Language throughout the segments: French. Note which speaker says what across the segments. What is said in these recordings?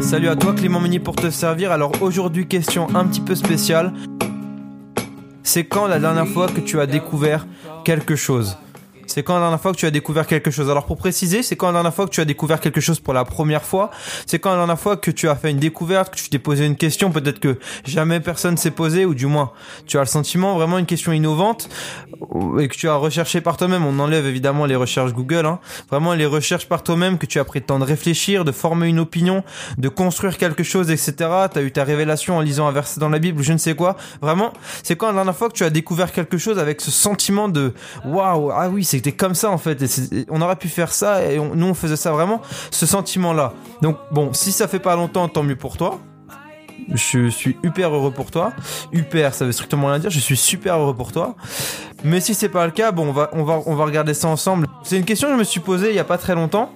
Speaker 1: Salut à toi Clément Meunier pour te servir. Alors aujourd'hui question un petit peu spéciale. C'est quand la dernière fois que tu as découvert quelque chose? C'est quand la dernière fois que tu as découvert quelque chose. Alors pour préciser, c'est quand la dernière fois que tu as découvert quelque chose pour la première fois. C'est quand la dernière fois que tu as fait une découverte, que tu t'es posé une question, peut-être que jamais personne s'est posé, ou du moins tu as le sentiment vraiment une question innovante et que tu as recherché par toi-même. On enlève évidemment les recherches Google, hein. vraiment les recherches par toi-même que tu as pris le temps de réfléchir, de former une opinion, de construire quelque chose, etc. Tu as eu ta révélation en lisant un verset dans la Bible je ne sais quoi. Vraiment, c'est quand la dernière fois que tu as découvert quelque chose avec ce sentiment de waouh, ah oui, c'était comme ça en fait. On aurait pu faire ça et nous on faisait ça vraiment, ce sentiment-là. Donc bon, si ça fait pas longtemps, tant mieux pour toi. Je suis hyper heureux pour toi. Hyper, ça veut strictement rien dire. Je suis super heureux pour toi. Mais si c'est pas le cas, bon, on va, on va, on va regarder ça ensemble. C'est une question que je me suis posée il y a pas très longtemps.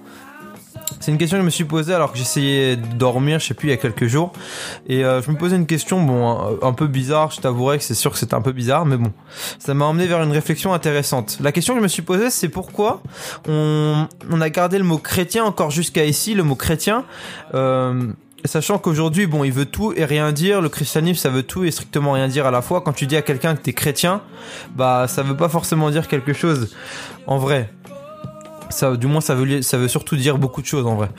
Speaker 1: C'est une question que je me suis posée alors que j'essayais de dormir, je sais plus, il y a quelques jours. Et euh, je me posais une question, bon, un, peu bizarre, je t'avouerai que c'est sûr que c'était un peu bizarre, mais bon, ça m'a emmené vers une réflexion intéressante. La question que je me suis posée, c'est pourquoi on, on a gardé le mot chrétien encore jusqu'à ici, le mot chrétien. Euh, Sachant qu'aujourd'hui, bon, il veut tout et rien dire. Le christianisme, ça veut tout et strictement rien dire à la fois. Quand tu dis à quelqu'un que t'es chrétien, bah, ça veut pas forcément dire quelque chose. En vrai, ça, du moins, ça veut, ça veut surtout dire beaucoup de choses en vrai.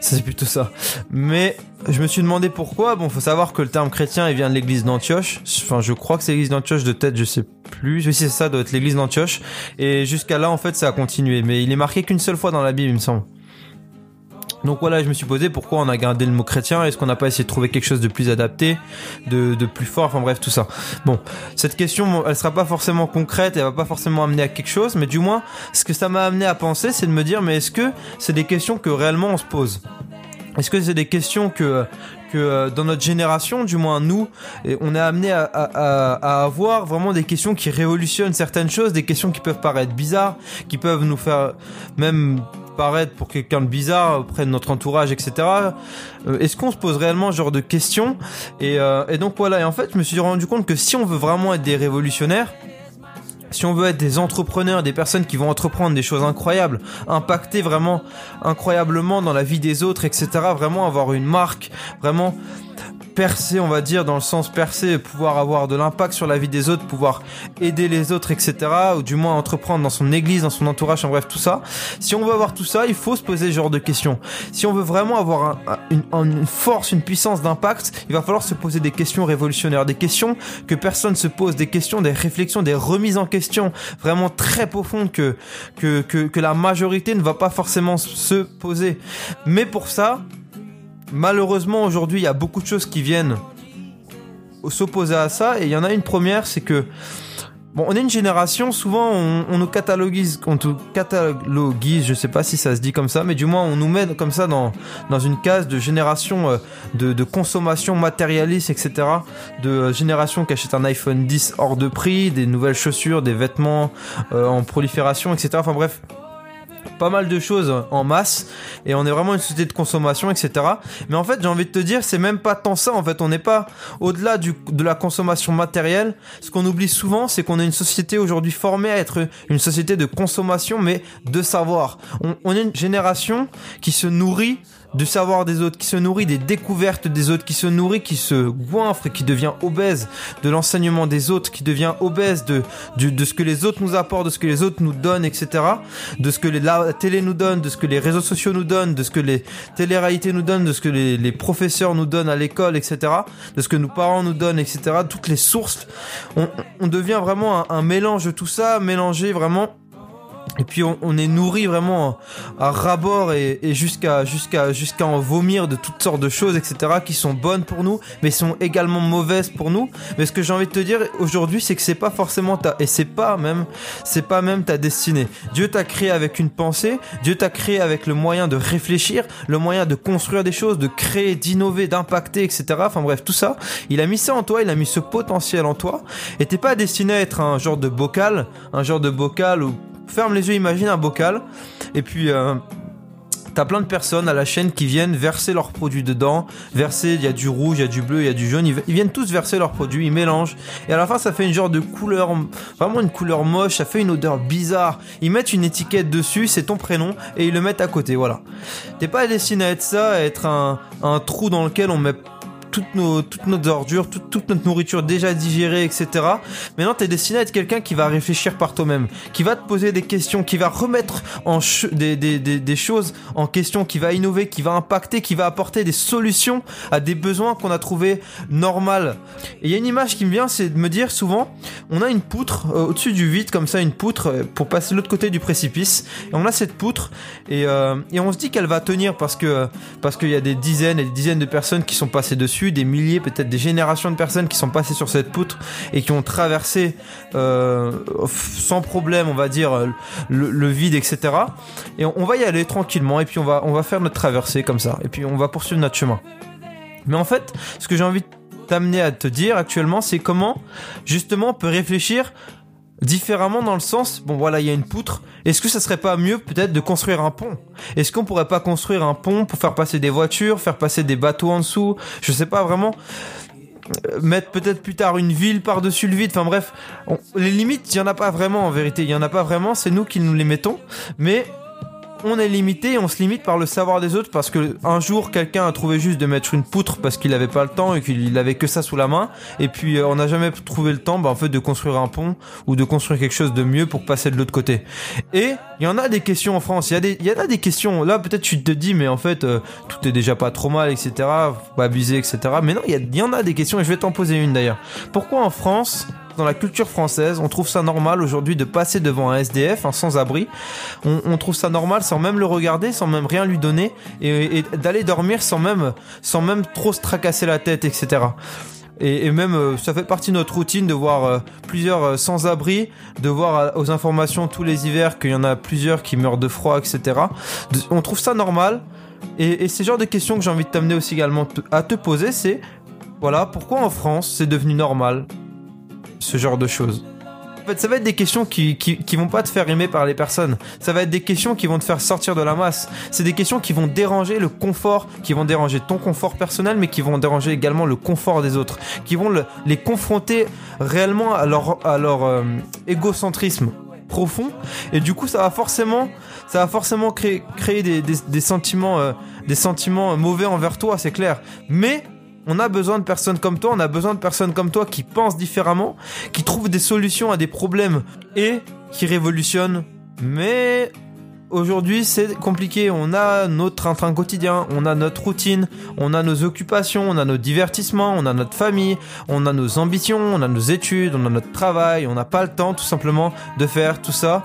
Speaker 1: C'est plutôt ça. Mais je me suis demandé pourquoi. Bon, faut savoir que le terme chrétien, il vient de l'église d'Antioche. Enfin, je crois que c'est l'église d'Antioche de tête, je sais plus. Oui, c'est ça, doit être l'église d'Antioche. Et jusqu'à là, en fait, ça a continué. Mais il est marqué qu'une seule fois dans la Bible, il me semble. Donc voilà, je me suis posé pourquoi on a gardé le mot chrétien, est-ce qu'on n'a pas essayé de trouver quelque chose de plus adapté, de, de plus fort, enfin bref, tout ça. Bon, cette question, elle sera pas forcément concrète, elle va pas forcément amener à quelque chose, mais du moins, ce que ça m'a amené à penser, c'est de me dire, mais est-ce que c'est des questions que réellement on se pose? Est-ce que c'est des questions que que euh, dans notre génération, du moins nous, on est amené à, à, à, avoir vraiment des questions qui révolutionnent certaines choses, des questions qui peuvent paraître bizarres, qui peuvent nous faire même paraître pour quelqu'un de bizarre auprès de notre entourage, etc. Euh, est-ce qu'on se pose réellement ce genre de questions? Et, euh, et donc voilà, et en fait, je me suis rendu compte que si on veut vraiment être des révolutionnaires, si on veut être des entrepreneurs, des personnes qui vont entreprendre des choses incroyables, impacter vraiment incroyablement dans la vie des autres, etc., vraiment avoir une marque, vraiment percer, on va dire, dans le sens percer, pouvoir avoir de l'impact sur la vie des autres, pouvoir aider les autres, etc., ou du moins entreprendre dans son église, dans son entourage, en bref, tout ça. Si on veut avoir tout ça, il faut se poser ce genre de questions. Si on veut vraiment avoir une, force, une puissance d'impact, il va falloir se poser des questions révolutionnaires, des questions que personne se pose, des questions, des réflexions, des remises en question vraiment très profondes que, que, que la majorité ne va pas forcément se poser. Mais pour ça, malheureusement aujourd'hui il y a beaucoup de choses qui viennent s'opposer à ça et il y en a une première c'est que bon on est une génération souvent on, nous cataloguise on nous catalogise je sais pas si ça se dit comme ça mais du moins on nous met comme ça dans une case de génération euh, de, de consommation matérialiste etc de euh, génération qui achète un iPhone 10 hors de prix des nouvelles chaussures des vêtements euh, en prolifération etc enfin bref pas mal de choses en masse et on est vraiment une société de consommation, etc. Mais en fait, j'ai envie de te dire, c'est même pas tant ça. En fait, on n'est pas au-delà de la consommation matérielle. Ce qu'on oublie souvent, c'est qu'on est une société aujourd'hui formée à être une société de consommation, mais de savoir. On est une génération qui se nourrit du savoir des autres, qui se nourrit des découvertes des autres, qui se nourrit, qui se goinfre et qui devient obèse de l'enseignement des autres, qui devient obèse de, de, ce que les autres nous apportent, de ce que les autres nous donnent, etc. De ce que la télé nous donne, de ce que les réseaux sociaux nous donnent, de ce que les télé-réalités nous donnent, de ce que les, les professeurs nous donnent à l'école, etc. De ce que nos parents nous donnent, etc. Toutes les sources. On, on devient vraiment un, un mélange de tout ça, mélangé vraiment et puis on, est nourri vraiment à rabord et, jusqu'à jusqu'à jusqu'à en vomir de toutes sortes de choses, etc. qui sont bonnes pour nous, mais sont également mauvaises pour nous. Mais ce que j'ai envie de te dire aujourd'hui, c'est que c'est pas forcément ta et c'est pas même c'est pas même ta destinée. Dieu t'a créé avec une pensée, Dieu t'a créé avec le moyen de réfléchir, le moyen de construire des choses, de créer, d'innover, d'impacter, etc. Enfin bref, tout ça, il a mis ça en toi, il a mis ce potentiel en toi. Et t'es pas destiné à être un genre de bocal, un genre de bocal où ferme les yeux, imagine un bocal, et puis euh, T'as plein de personnes à la chaîne qui viennent verser leurs produits dedans, verser, il y a du rouge, il y a du bleu, il y a du jaune, ils, viennent tous verser leurs produits, ils mélangent, et à la fin ça fait une genre de couleur, vraiment une couleur moche, ça fait une odeur bizarre. Ils mettent une étiquette dessus, c'est ton prénom, et ils le mettent à côté, voilà. T'es pas destiné à être ça, à être un, un trou dans lequel on met toutes nos, toutes ordures, toute, notre nourriture déjà digérée, etc. Maintenant, tu es destiné à être quelqu'un qui va réfléchir par toi-même, qui va te poser des questions, qui va remettre en des, des, des, choses en question, qui va innover, qui va impacter, qui va apporter des solutions à des besoins qu'on a trouvé normal. Et il y a une image qui me vient, c'est de me dire souvent, on a une poutre euh, au-dessus du vide, comme ça, une poutre euh, pour passer l'autre côté du précipice. Et on a cette poutre et, euh, et on se dit qu'elle va tenir parce que parce qu'il y a des dizaines et des dizaines de personnes qui sont passées dessus des milliers, peut-être des générations de personnes qui sont passées sur cette poutre et qui ont traversé euh, sans problème, on va dire, le, vide, etc. Et on, va y aller tranquillement et puis on va, on va faire notre traversée comme ça et puis on va poursuivre notre chemin. Mais en fait, ce que j'ai envie de t'amener à te dire actuellement, c'est comment justement on peut réfléchir différemment dans le sens, bon voilà, il y a une poutre, est-ce que ça serait pas mieux peut-être de construire un pont? Est-ce qu'on pourrait pas construire un pont pour faire passer des voitures, faire passer des bateaux en dessous? Je sais pas vraiment euh, mettre peut-être plus tard une ville par-dessus le vide. Enfin bref, les limites, il y en a pas vraiment en vérité. Il y en a pas vraiment. C'est nous qui nous les mettons. Mais on est limité, on se limite par le savoir des autres parce que un jour quelqu'un a trouvé juste de mettre une poutre parce qu'il avait pas le temps et qu'il avait que ça sous la main et puis euh, on n'a jamais trouvé le temps bah, en fait de construire un pont ou de construire quelque chose de mieux pour passer de l'autre côté. Et il y en a des questions en France, il y a des y en a des questions là peut-être tu te dis mais en fait euh, tout est déjà pas trop mal etc. Faut pas abuser etc. Mais non il y en a des questions et je vais t'en poser une d'ailleurs. Pourquoi en France dans la culture française, on trouve ça normal aujourd'hui de passer devant un SDF, un sans-abri. On, trouve ça normal sans même le regarder, sans même rien lui donner, et, d'aller dormir sans même, sans même trop se tracasser la tête, etc. Et, même euh, ça fait partie de notre routine de voir euh, plusieurs euh, sans-abri, de voir aux informations tous les hivers qu'il y en a plusieurs qui meurent de froid, etc. on trouve ça normal. Et, et c'est genre de questions que j'ai envie de t'amener aussi également à te poser, c'est voilà, pourquoi en France c'est devenu normal? Ce genre de choses. En fait, ça va être des questions qui, qui, vont pas te faire aimer par les personnes. Ça va être des questions qui vont te faire sortir de la masse. C'est des questions qui vont déranger le confort, qui vont déranger ton confort personnel, mais qui vont déranger également le confort des autres, qui vont les confronter réellement à leur, à leur euh, égocentrisme profond. Et du coup, ça va forcément, ça va forcément créer, créer des, des, sentiments, euh, des sentiments mauvais envers toi, c'est clair. Mais on a besoin de personnes comme toi, on a besoin de personnes comme toi qui pensent différemment, qui trouvent des solutions à des problèmes et qui révolutionnent. Mais aujourd'hui c'est compliqué, on a notre train-train quotidien, on a notre routine, on a nos occupations, on a nos divertissements, on a notre famille, on a nos ambitions, on a nos études, on a notre travail, on n'a pas le temps tout simplement de faire tout ça.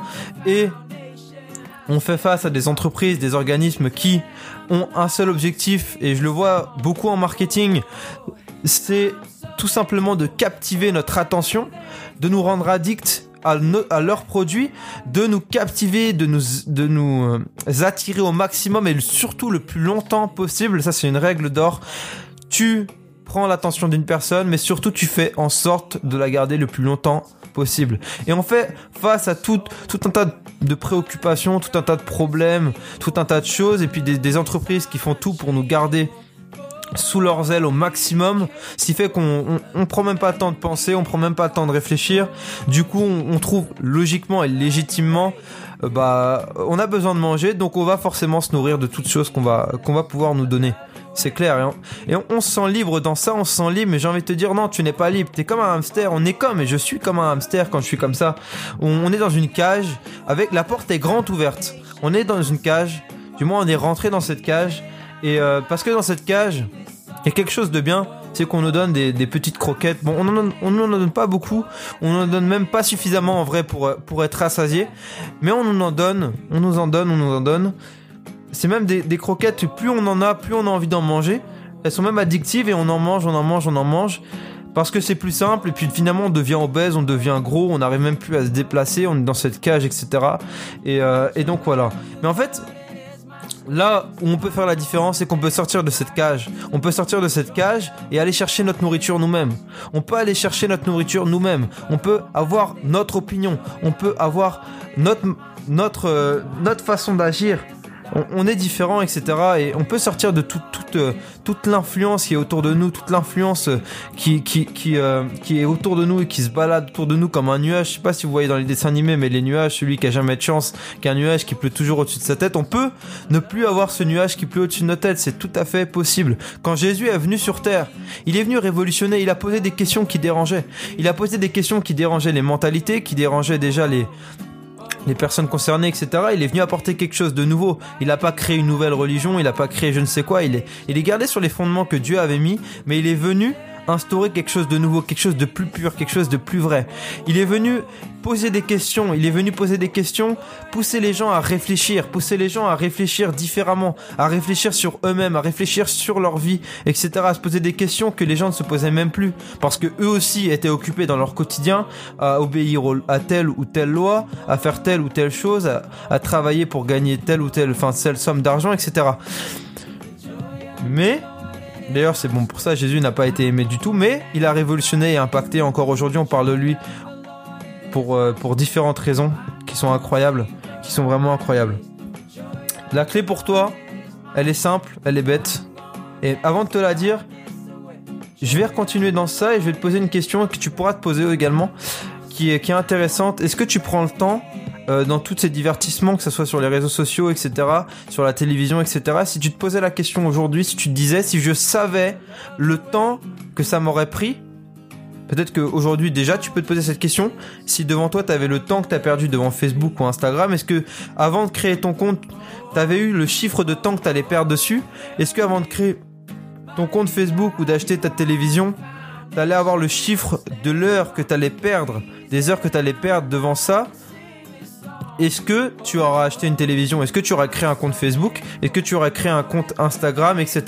Speaker 1: On fait face à des entreprises, des organismes qui ont un seul objectif, et je le vois beaucoup en marketing, c'est tout simplement de captiver notre attention, de nous rendre addicts à, leurs produits, de nous captiver, de nous, de nous euh, attirer au maximum et surtout le plus longtemps possible. Ça, c'est une règle d'or. Tu prends l'attention d'une personne, mais surtout tu fais en sorte de la garder le plus longtemps possible. Et on fait face à tout, tout un tas de préoccupations, tout un tas de problèmes, tout un tas de choses, et puis des, entreprises qui font tout pour nous garder sous leurs ailes au maximum, ce qui fait qu'on on, prend même pas le temps de penser, on prend même pas le temps de réfléchir. Du coup, on, trouve logiquement et légitimement, euh, bah, on a besoin de manger, donc on va forcément se nourrir de toutes choses qu'on va pouvoir nous donner. C'est clair. Hein. Et on, se sent libre dans ça, on se sent libre, mais j'ai envie de te dire non, tu n'es pas libre. T'es comme un hamster, on est comme, et je suis comme un hamster quand je suis comme ça. On, est dans une cage, avec la porte est grande ouverte. On est dans une cage, du moins on est rentré dans cette cage, et euh, parce que dans cette cage, il y a quelque chose de bien, c'est qu'on nous donne des, petites croquettes. Bon, on n'en en donne pas beaucoup, on n'en donne même pas suffisamment en vrai pour, être rassasié, mais on nous en donne, on nous en donne, on nous en donne c'est même des, croquettes, plus on en a, plus on a envie d'en manger. Elles sont même addictives et on en mange, on en mange, on en mange. Parce que c'est plus simple et puis finalement on devient obèse, on devient gros, on n'arrive même plus à se déplacer, on est dans cette cage, etc. Et, euh, et donc voilà. Mais en fait, là où on peut faire la différence, c'est qu'on peut sortir de cette cage. On peut sortir de cette cage et aller chercher notre nourriture nous-mêmes. On peut aller chercher notre nourriture nous-mêmes. On peut avoir notre opinion. On peut avoir notre, notre, euh, notre façon d'agir on, est différent, etc. Et on peut sortir de euh, toute l'influence qui est autour de nous, toute l'influence euh, qui euh, qui est autour de nous et qui se balade autour de nous comme un nuage. Je sais pas si vous voyez dans les dessins animés, mais les nuages, celui qui a jamais de chance, qui a un nuage qui pleut toujours au-dessus de sa tête, on peut ne plus avoir ce nuage qui pleut au-dessus de notre tête. C'est tout à fait possible. Quand Jésus est venu sur terre, il est venu révolutionner. Il a posé des questions qui dérangeaient. Il a posé des questions qui dérangeaient les mentalités, qui dérangeaient déjà les les personnes concernées, etc. Il est venu apporter quelque chose de nouveau. Il n'a pas créé une nouvelle religion, il n'a pas créé je ne sais quoi. Il est, il est gardé sur les fondements que Dieu avait mis, mais il est venu instaurer quelque chose de nouveau, quelque chose de plus pur, quelque chose de plus vrai. Il est venu poser des questions, il est venu poser des questions, pousser les gens à réfléchir, pousser les gens à réfléchir différemment, à réfléchir sur eux-mêmes, à réfléchir sur leur vie, etc. À se poser des questions que les gens ne se posaient même plus, parce que eux aussi étaient occupés dans leur quotidien à obéir à telle ou telle loi, à faire telle ou telle chose, à, travailler pour gagner telle ou telle, enfin, telle somme d'argent, etc. Mais D'ailleurs, c'est bon pour ça, Jésus n'a pas été aimé du tout, mais il a révolutionné et impacté. Encore aujourd'hui, on parle de lui pour, euh, pour différentes raisons qui sont incroyables, qui sont vraiment incroyables. La clé pour toi, elle est simple, elle est bête. Et avant de te la dire, je vais continuer dans ça et je vais te poser une question que tu pourras te poser également, qui est, qui est intéressante. Est-ce que tu prends le temps euh, dans tous ces divertissements, que ce soit sur les réseaux sociaux, etc., sur la télévision, etc., si tu te posais la question aujourd'hui, si tu te disais, si je savais le temps que ça m'aurait pris, peut-être qu'aujourd'hui déjà tu peux te poser cette question, si devant toi tu avais le temps que tu as perdu devant Facebook ou Instagram, est-ce que avant de créer ton compte, tu avais eu le chiffre de temps que tu allais perdre dessus? Est-ce que avant de créer ton compte Facebook ou d'acheter ta télévision, tu allais avoir le chiffre de l'heure que tu allais perdre, des heures que tu allais perdre devant ça? Est-ce que tu auras acheté une télévision? Est-ce que tu auras créé un compte Facebook? Est-ce que tu auras créé un compte Instagram, etc.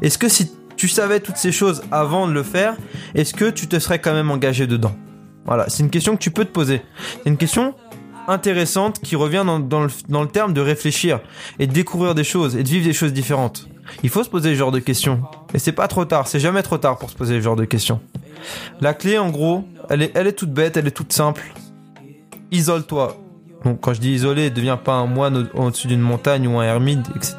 Speaker 1: Est-ce que si tu savais toutes ces choses avant de le faire, est-ce que tu te serais quand même engagé dedans? Voilà, c'est une question que tu peux te poser. C'est une question intéressante qui revient dans, le, dans, le, terme de réfléchir et de découvrir des choses et de vivre des choses différentes. Il faut se poser ce genre de questions. Et c'est pas trop tard, c'est jamais trop tard pour se poser ce genre de questions. La clé, en gros, elle est, elle est toute bête, elle est toute simple. Isole-toi donc quand je dis isolé, deviens pas un moine au-dessus d'une montagne ou un ermite, etc.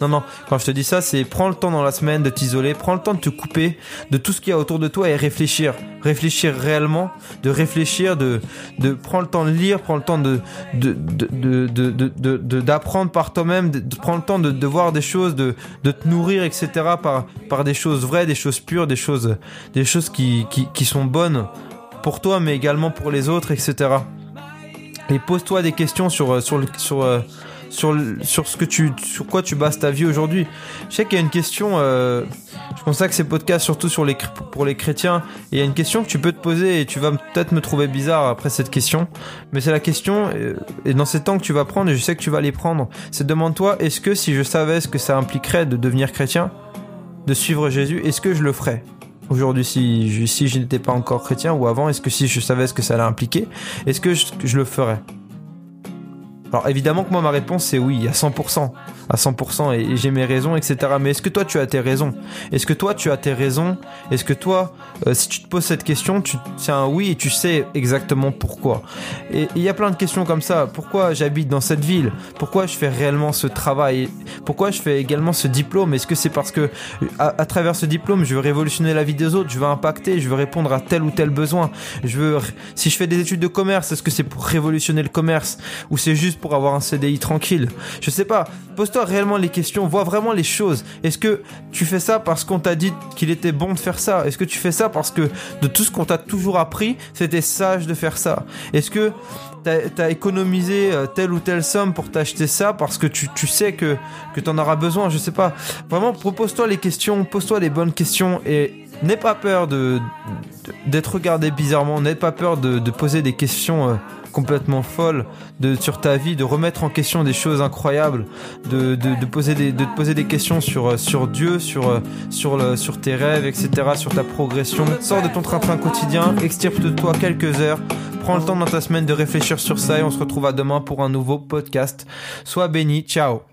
Speaker 1: Non, non, quand je te dis ça, c'est prends le temps dans la semaine de t'isoler, prends le temps de te couper de tout ce qu'il y a autour de toi et réfléchir. Réfléchir réellement, de réfléchir, de, de prendre le temps de lire, prends le temps de, de, de, de, d'apprendre par toi-même, de, prendre le temps de, de voir des choses, de, de te nourrir, etc. par, par des choses vraies, des choses pures, des choses, des choses qui, qui, qui sont bonnes pour toi, mais également pour les autres, etc et pose-toi des questions sur euh, sur sur euh, sur sur ce que tu sur quoi tu bases ta vie aujourd'hui. Je sais qu'il y a une question euh, je consacre ces podcasts surtout pour les chrétiens. Et il y a une question que tu peux te poser et tu vas peut-être me trouver bizarre après cette question, mais c'est la question et dans ces temps que tu vas prendre et je sais que tu vas les prendre, c'est demande-toi est-ce que si je savais ce que ça impliquerait de devenir chrétien, de suivre Jésus, est-ce que je le ferais? Aujourd'hui si je, si je n'étais pas encore chrétien ou avant Est-ce que si je savais ce que ça allait impliquer, est-ce que je le ferais? Alors évidemment que moi ma réponse c'est oui, à 100% à 100% et, j'ai mes raisons, etc. Mais est-ce que toi tu as tes raisons? Est-ce que toi tu as tes raisons? Est-ce que toi, euh, si tu te poses cette question, tu c'est un oui et tu sais exactement pourquoi? Et il y a plein de questions comme ça. Pourquoi j'habite dans cette ville? Pourquoi je fais réellement ce travail? Pourquoi je fais également ce diplôme? Est-ce que c'est parce que à, travers ce diplôme, je veux révolutionner la vie des autres, je veux impacter, je veux répondre à tel ou tel besoin? Je veux, si je fais des études de commerce, est-ce que c'est pour révolutionner le commerce? Ou c'est juste pour avoir un CDI tranquille Je sais pas. Pose-toi réellement les questions, vois vraiment les choses. Est-ce que tu fais ça parce qu'on t'a dit qu'il était bon de faire ça? Est-ce que tu fais ça parce que de tout ce qu'on t'a toujours appris, c'était sage de faire ça? Est-ce que t'as as économisé euh, telle ou telle somme pour t'acheter ça parce que tu, tu sais que, que t'en auras besoin? Je sais pas. Vraiment, propose-toi les questions, pose-toi les bonnes questions et n'aie pas peur de d'être regardé bizarrement, n'aie pas peur de, de poser des questions. Euh, complètement folle de, sur ta vie, de remettre en question des choses incroyables, de, de, poser des, de te poser des questions sur, euh, sur Dieu, sur, euh, sur, sur tes rêves, etc., sur ta progression. Sors de ton train-train quotidien, extirpe de toi quelques heures, prends le temps dans ta semaine de réfléchir sur ça et on se retrouve à demain pour un nouveau podcast. Sois béni, ciao